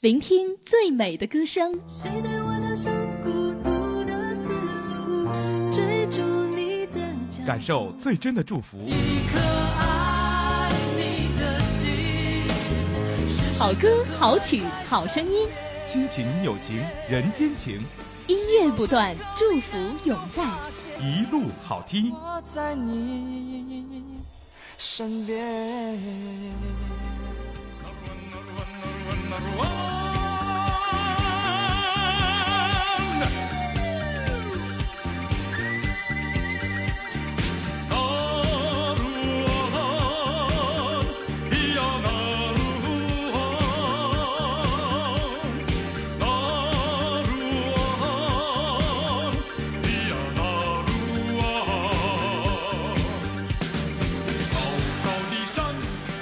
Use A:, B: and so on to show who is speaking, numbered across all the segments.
A: 聆听最美的歌声，
B: 谁对我踏上孤独的丝路，追逐你的脚
C: 感受最真的祝福。
B: 一颗爱你的心，是
A: 好歌好曲好声音，
C: 亲情友情人间情，
A: 音乐不断，祝福永在。
C: 一路好听。
B: 我在你身边。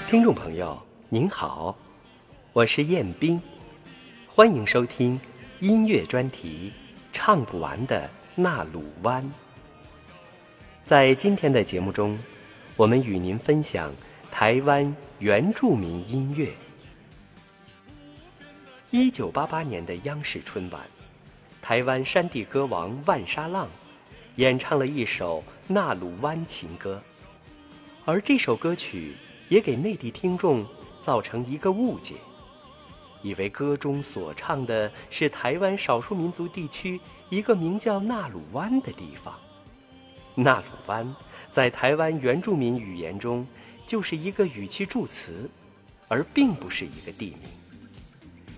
D: 听众朋友，您好，我是彦斌，欢迎收听音乐专题《唱不完的纳鲁湾》。在今天的节目中，我们与您分享台湾原住民音乐。一九八八年的央视春晚，台湾山地歌王万沙浪演唱了一首《纳鲁湾情歌》，而这首歌曲。也给内地听众造成一个误解，以为歌中所唱的是台湾少数民族地区一个名叫纳鲁湾的地方。纳鲁湾在台湾原住民语言中就是一个语气助词，而并不是一个地名。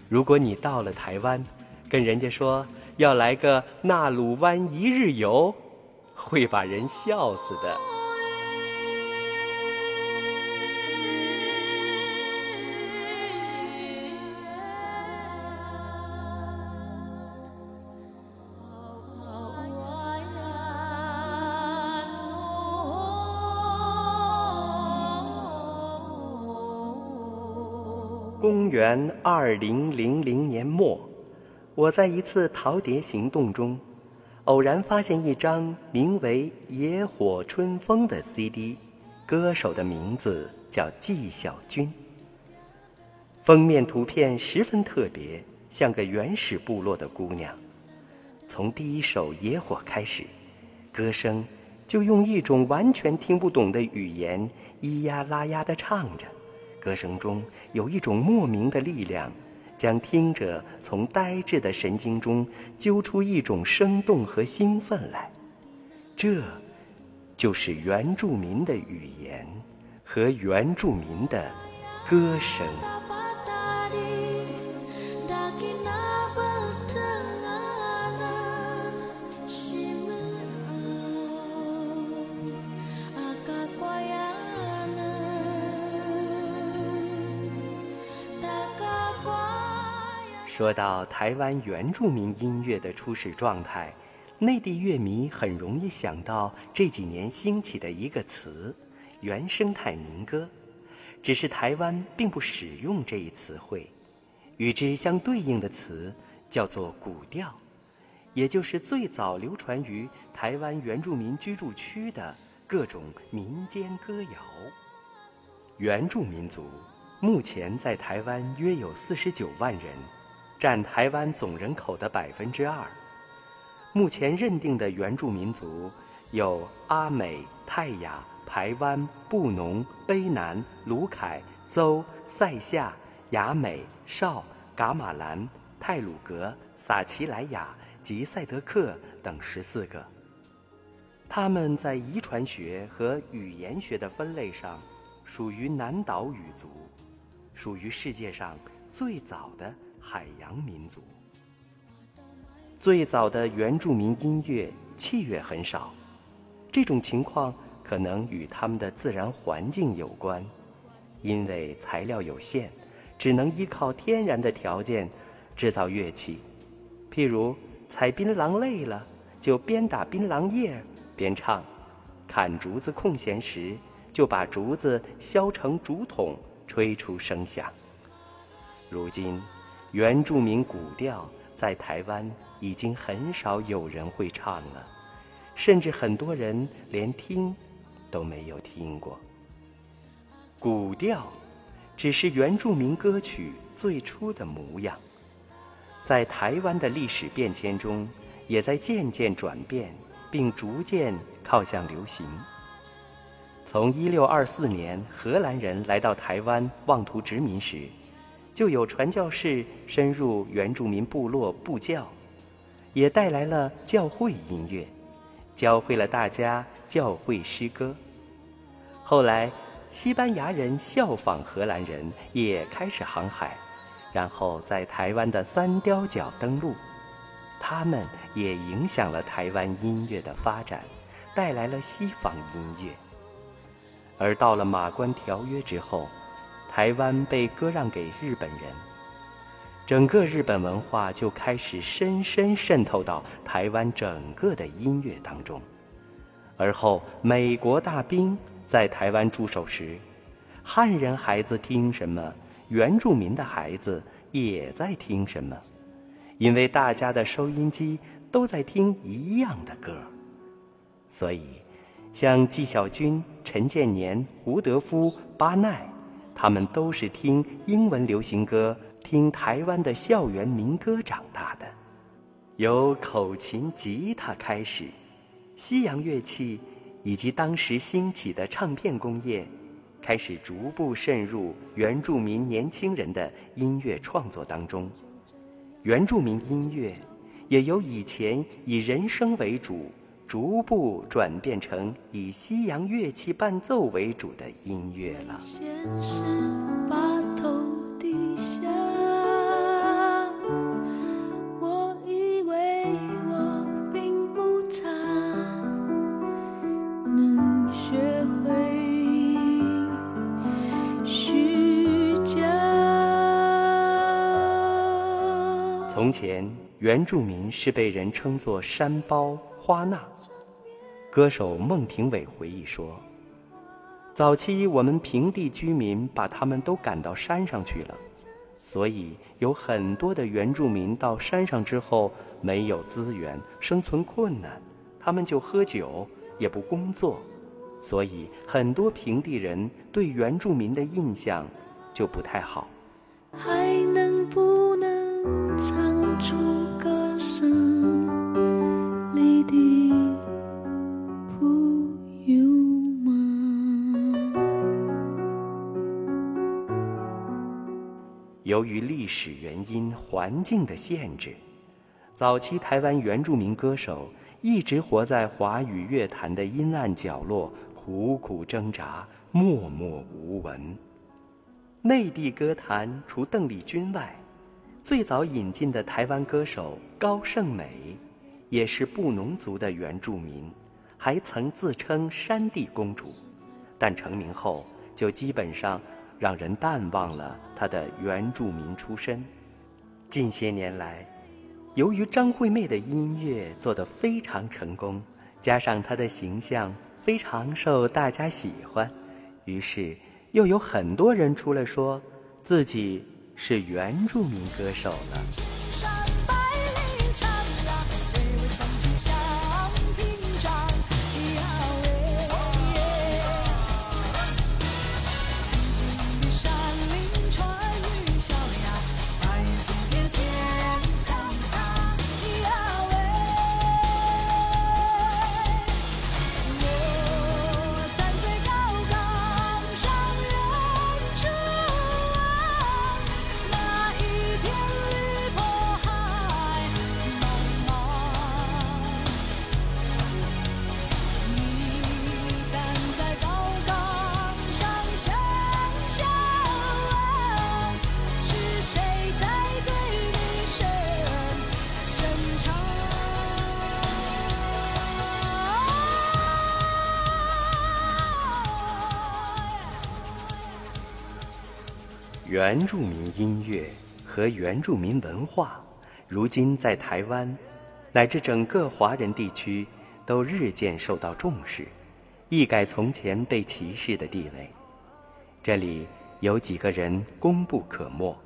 D: 如果你到了台湾，跟人家说要来个纳鲁湾一日游，会把人笑死的。公元二零零零年末，我在一次陶碟行动中，偶然发现一张名为《野火春风》的 CD，歌手的名字叫纪晓君。封面图片十分特别，像个原始部落的姑娘。从第一首《野火》开始，歌声就用一种完全听不懂的语言咿呀啦呀地唱着。歌声中有一种莫名的力量，将听者从呆滞的神经中揪出一种生动和兴奋来。这，就是原住民的语言和原住民的歌声。说到台湾原住民音乐的初始状态，内地乐迷很容易想到这几年兴起的一个词——原生态民歌。只是台湾并不使用这一词汇，与之相对应的词叫做古调，也就是最早流传于台湾原住民居住区的各种民间歌谣。原住民族目前在台湾约有四十九万人。占台湾总人口的百分之二。目前认定的原住民族有阿美、泰雅、排湾、布农、卑南、卢凯、邹、塞夏、雅美、绍、噶玛兰、泰鲁格、撒奇莱雅及赛德克等十四个。他们在遗传学和语言学的分类上，属于南岛语族，属于世界上最早的。海洋民族最早的原住民音乐器乐很少，这种情况可能与他们的自然环境有关，因为材料有限，只能依靠天然的条件制造乐器。譬如采槟榔累了，就边打槟榔叶边唱；砍竹子空闲时，就把竹子削成竹筒，吹出声响。如今。原住民古调在台湾已经很少有人会唱了，甚至很多人连听都没有听过。古调只是原住民歌曲最初的模样，在台湾的历史变迁中，也在渐渐转变，并逐渐靠向流行。从一六二四年荷兰人来到台湾妄图殖民时，就有传教士深入原住民部落布教，也带来了教会音乐，教会了大家教会诗歌。后来，西班牙人效仿荷兰人，也开始航海，然后在台湾的三雕角登陆，他们也影响了台湾音乐的发展，带来了西方音乐。而到了马关条约之后，台湾被割让给日本人，整个日本文化就开始深深渗透到台湾整个的音乐当中。而后，美国大兵在台湾驻守时，汉人孩子听什么，原住民的孩子也在听什么，因为大家的收音机都在听一样的歌，所以。像纪晓君、陈建年、胡德夫、巴奈，他们都是听英文流行歌、听台湾的校园民歌长大的。由口琴、吉他开始，西洋乐器以及当时兴起的唱片工业，开始逐步渗入原住民年轻人的音乐创作当中。原住民音乐也由以前以人声为主。逐步转变成以西洋乐器伴奏为主的音乐了。从前，原住民是被人称作山包。花纳，歌手孟庭苇回忆说：“早期我们平地居民把他们都赶到山上去了，所以有很多的原住民到山上之后没有资源，生存困难，他们就喝酒，也不工作，所以很多平地人对原住民的印象就不太好。”
B: 还能不能唱出？
D: 由于历史原因、环境的限制，早期台湾原住民歌手一直活在华语乐坛的阴暗角落，苦苦挣扎，默默无闻。内地歌坛除邓丽君外，最早引进的台湾歌手高胜美，也是布农族的原住民，还曾自称山地公主，但成名后就基本上。让人淡忘了她的原住民出身。近些年来，由于张惠妹的音乐做得非常成功，加上她的形象非常受大家喜欢，于是又有很多人出来说自己是原住民歌手了。原住民音乐和原住民文化，如今在台湾乃至整个华人地区都日渐受到重视，一改从前被歧视的地位。这里有几个人功不可没，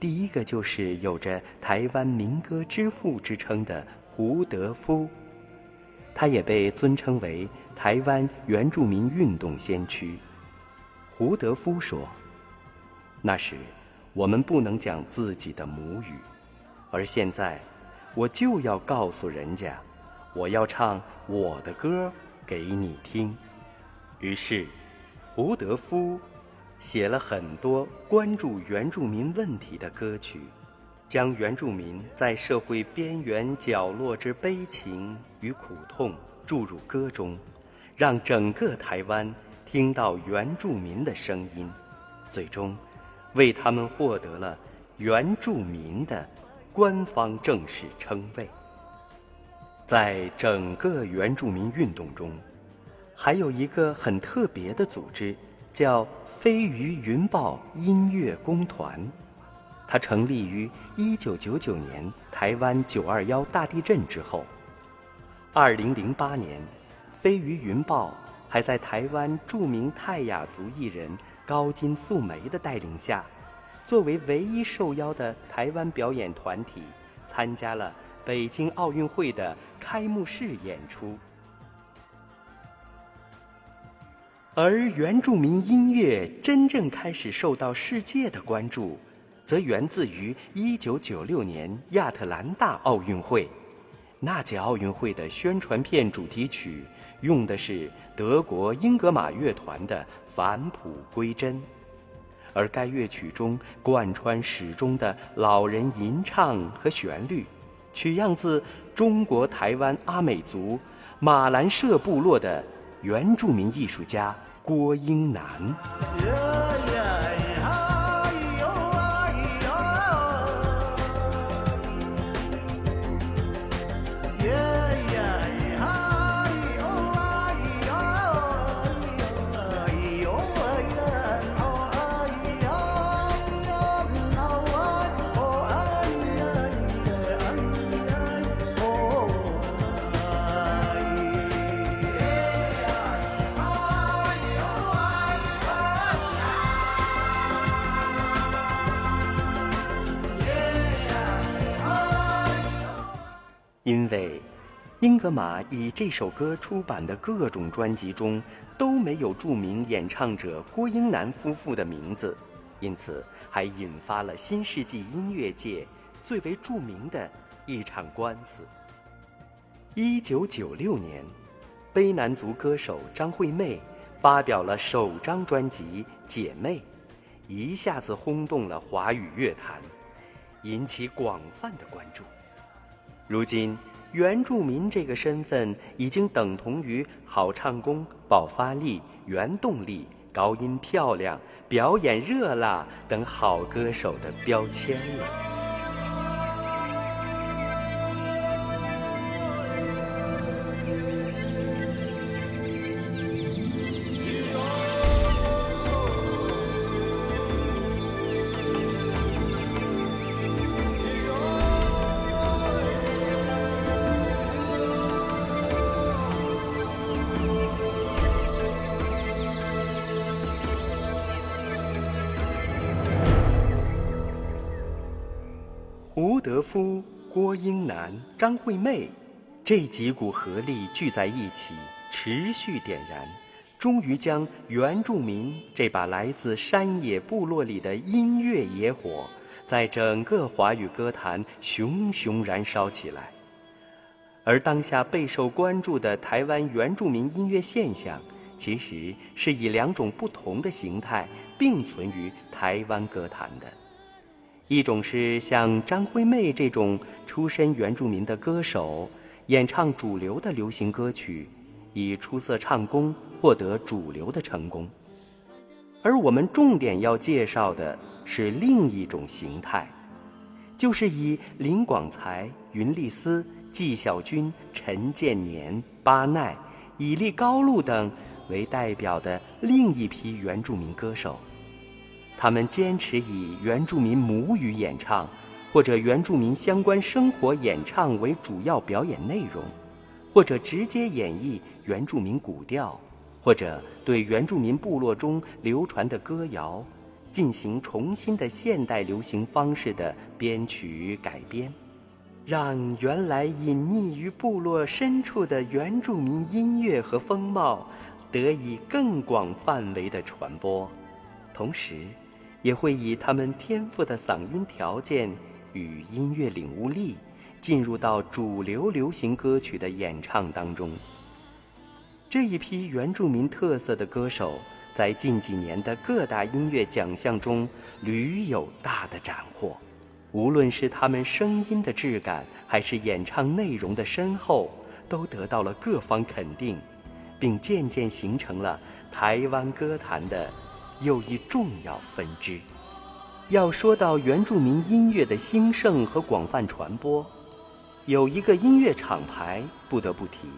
D: 第一个就是有着“台湾民歌之父”之称的胡德夫，他也被尊称为台湾原住民运动先驱。胡德夫说。那时，我们不能讲自己的母语，而现在，我就要告诉人家，我要唱我的歌给你听。于是，胡德夫写了很多关注原住民问题的歌曲，将原住民在社会边缘角落之悲情与苦痛注入歌中，让整个台湾听到原住民的声音，最终为他们获得了原住民的官方正式称谓。在整个原住民运动中，还有一个很特别的组织，叫飞鱼云豹音乐工团。它成立于1999年台湾921大地震之后。2008年，飞鱼云豹还在台湾著名泰雅族艺人高金素梅的带领下，作为唯一受邀的台湾表演团体，参加了北京奥运会的开幕式演出。而原住民音乐真正开始受到世界的关注，则源自于1996年亚特兰大奥运会。那届奥运会的宣传片主题曲用的是德国英格玛乐团的《返璞归真》，而该乐曲中贯穿始终的老人吟唱和旋律，取样自中国台湾阿美族马兰社部落的。原住民艺术家郭英男。英格玛以这首歌出版的各种专辑中都没有著名演唱者郭英男夫妇的名字，因此还引发了新世纪音乐界最为著名的一场官司。一九九六年，卑南族歌手张惠妹发表了首张专辑《姐妹》，一下子轰动了华语乐坛，引起广泛的关注。如今，原住民这个身份已经等同于好唱功、爆发力、原动力、高音漂亮、表演热辣等好歌手的标签了。德夫、郭英男、张惠妹，这几股合力聚在一起，持续点燃，终于将原住民这把来自山野部落里的音乐野火，在整个华语歌坛熊熊燃烧起来。而当下备受关注的台湾原住民音乐现象，其实是以两种不同的形态并存于台湾歌坛的。一种是像张惠妹这种出身原住民的歌手，演唱主流的流行歌曲，以出色唱功获得主流的成功。而我们重点要介绍的是另一种形态，就是以林广才、云丽丝、纪晓君、陈建年、巴奈、以利高露等为代表的另一批原住民歌手。他们坚持以原住民母语演唱，或者原住民相关生活演唱为主要表演内容，或者直接演绎原住民古调，或者对原住民部落中流传的歌谣进行重新的现代流行方式的编曲改编，让原来隐匿于部落深处的原住民音乐和风貌得以更广范围的传播，同时。也会以他们天赋的嗓音条件与音乐领悟力，进入到主流流行歌曲的演唱当中。这一批原住民特色的歌手，在近几年的各大音乐奖项中屡有大的斩获。无论是他们声音的质感，还是演唱内容的深厚，都得到了各方肯定，并渐渐形成了台湾歌坛的又一重要分支。要说到原住民音乐的兴盛和广泛传播，有一个音乐厂牌不得不提，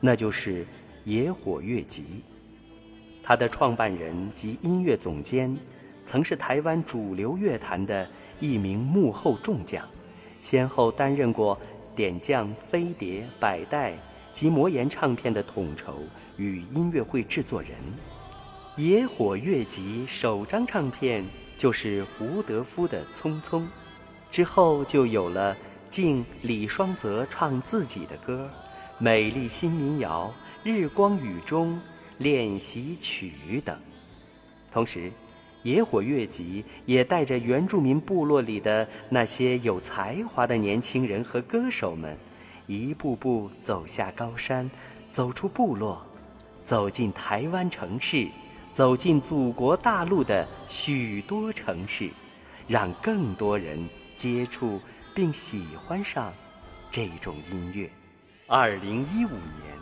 D: 那就是野火乐集。它的创办人及音乐总监，曾是台湾主流乐坛的。一名幕后重将，先后担任过点将、飞碟、百代及魔岩唱片的统筹与音乐会制作人。野火乐集首张唱片就是胡德夫的《匆匆》，之后就有了敬李双泽唱自己的歌，《美丽新民谣》《日光雨中》《练习曲》等，同时。野火乐集也带着原住民部落里的那些有才华的年轻人和歌手们，一步步走下高山，走出部落，走进台湾城市，走进祖国大陆的许多城市，让更多人接触并喜欢上这种音乐。二零一五年，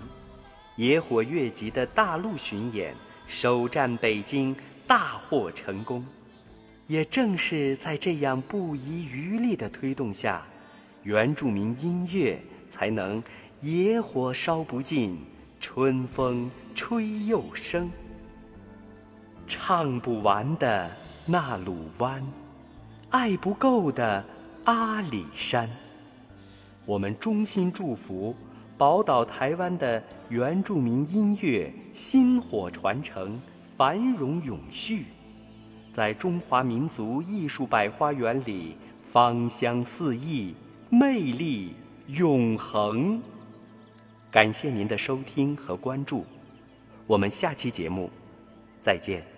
D: 野火乐集的大陆巡演首站北京。大获成功，也正是在这样不遗余力的推动下，原住民音乐才能野火烧不尽，春风吹又生。唱不完的那鲁湾，爱不够的阿里山。我们衷心祝福宝岛台湾的原住民音乐薪火传承。繁荣永续，在中华民族艺术百花园里芳香四溢，魅力永恒。感谢您的收听和关注，我们下期节目再见。